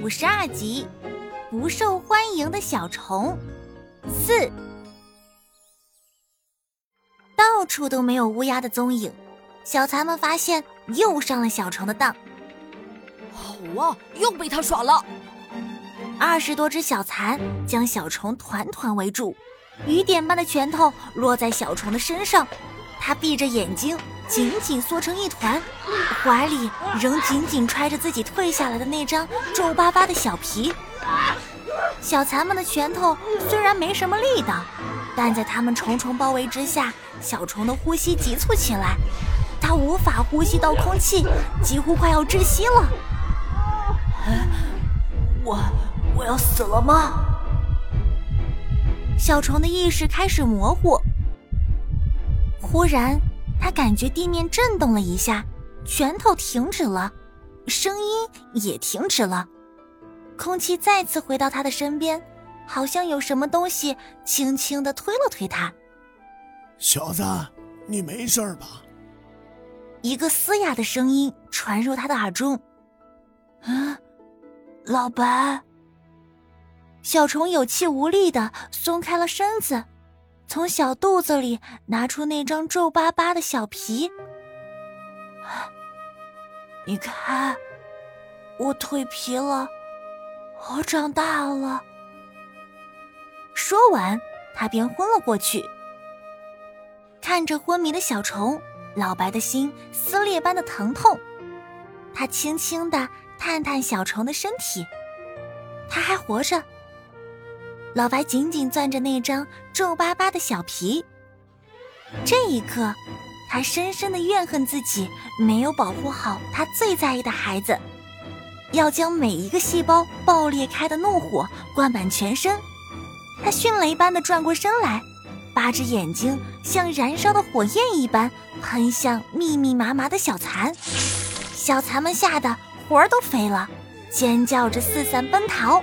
五十二集，不受欢迎的小虫四，到处都没有乌鸦的踪影。小蚕们发现又上了小虫的当，好啊，又被他耍了。二十多只小蚕将小虫团团围住，雨点般的拳头落在小虫的身上，它闭着眼睛，紧紧缩成一团，怀里仍紧紧揣着自己退下来的那张皱巴巴的小皮。小蚕们的拳头虽然没什么力道，但在它们重重包围之下，小虫的呼吸急促起来，它无法呼吸到空气，几乎快要窒息了。我。我要死了吗？小虫的意识开始模糊。忽然，他感觉地面震动了一下，拳头停止了，声音也停止了，空气再次回到他的身边，好像有什么东西轻轻的推了推他。小子，你没事吧？一个嘶哑的声音传入他的耳中。嗯，老白。小虫有气无力的松开了身子，从小肚子里拿出那张皱巴巴的小皮。你看，我蜕皮了，我长大了。说完，他便昏了过去。看着昏迷的小虫，老白的心撕裂般的疼痛。他轻轻的探探小虫的身体，他还活着。老白紧紧攥着那张皱巴巴的小皮。这一刻，他深深的怨恨自己没有保护好他最在意的孩子，要将每一个细胞爆裂开的怒火灌满全身。他迅雷般的转过身来，八只眼睛像燃烧的火焰一般喷向密密麻麻的小蚕。小蚕们吓得魂儿都飞了，尖叫着四散奔逃。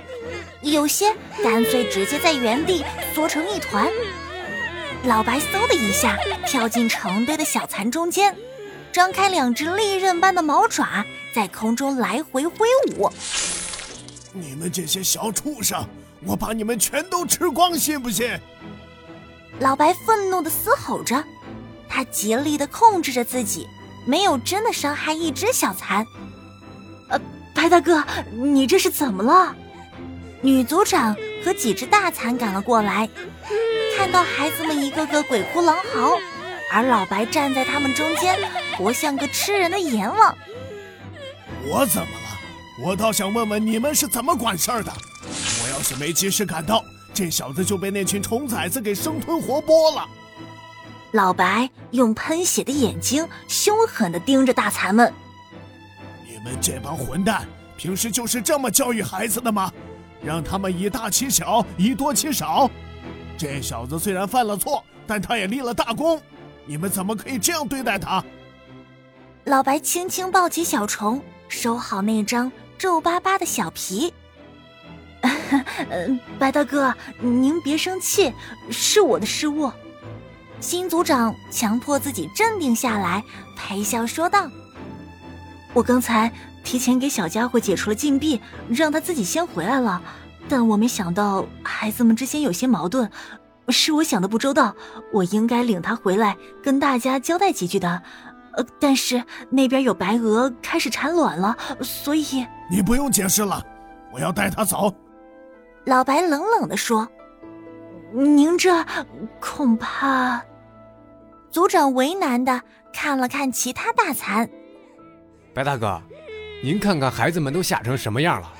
有些干脆直接在原地缩成一团。老白嗖的一下跳进成堆的小蚕中间，张开两只利刃般的毛爪，在空中来回挥舞。你们这些小畜生，我把你们全都吃光，信不信？老白愤怒的嘶吼着，他竭力的控制着自己，没有真的伤害一只小蚕。呃，白大哥，你这是怎么了？女族长和几只大蚕赶了过来，看到孩子们一个个鬼哭狼嚎，而老白站在他们中间，活像个吃人的阎王。我怎么了？我倒想问问你们是怎么管事儿的。我要是没及时赶到，这小子就被那群虫崽子给生吞活剥了。老白用喷血的眼睛凶狠地盯着大蚕们。你们这帮混蛋，平时就是这么教育孩子的吗？让他们以大欺小，以多欺少。这小子虽然犯了错，但他也立了大功。你们怎么可以这样对待他？老白轻轻抱起小虫，收好那张皱巴巴的小皮。白大哥，您别生气，是我的失误。新组长强迫自己镇定下来，陪笑说道：“我刚才……”提前给小家伙解除了禁闭，让他自己先回来了。但我没想到孩子们之间有些矛盾，是我想的不周到。我应该领他回来跟大家交代几句的。呃，但是那边有白鹅开始产卵了，所以你不用解释了，我要带他走。老白冷冷地说：“您这恐怕……”族长为难的看了看其他大蚕，白大哥。您看看孩子们都吓成什么样了，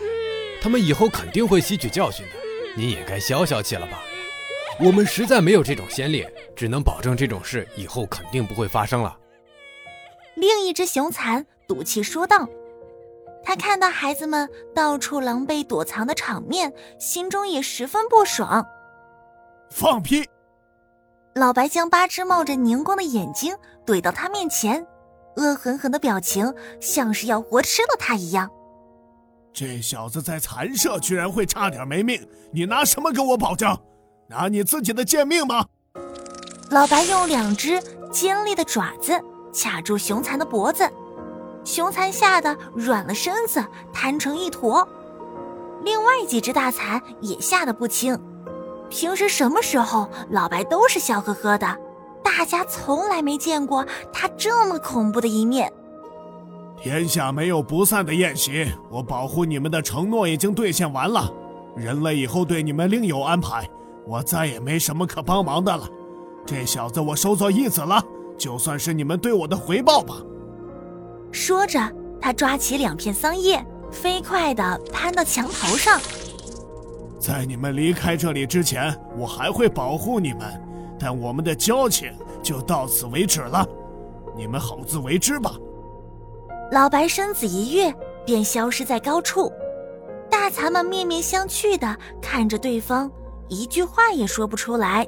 他们以后肯定会吸取教训的。您也该消消气了吧？我们实在没有这种先例，只能保证这种事以后肯定不会发生了。另一只熊蚕赌气说道：“他看到孩子们到处狼狈躲藏的场面，心中也十分不爽。”放屁！老白将八只冒着凝光的眼睛怼到他面前。恶狠狠的表情，像是要活吃了他一样。这小子在残舍居然会差点没命，你拿什么给我保证？拿你自己的贱命吗？老白用两只尖利的爪子卡住熊蚕的脖子，熊蚕吓得软了身子，瘫成一坨。另外几只大蚕也吓得不轻。平时什么时候老白都是笑呵呵的，大家从来没见过他这么恐怖的一面。天下没有不散的宴席，我保护你们的承诺已经兑现完了。人类以后对你们另有安排，我再也没什么可帮忙的了。这小子我收作义子了，就算是你们对我的回报吧。说着，他抓起两片桑叶，飞快地攀到墙头上。在你们离开这里之前，我还会保护你们，但我们的交情就到此为止了。你们好自为之吧。老白身子一跃，便消失在高处。大蚕们面面相觑的看着对方，一句话也说不出来。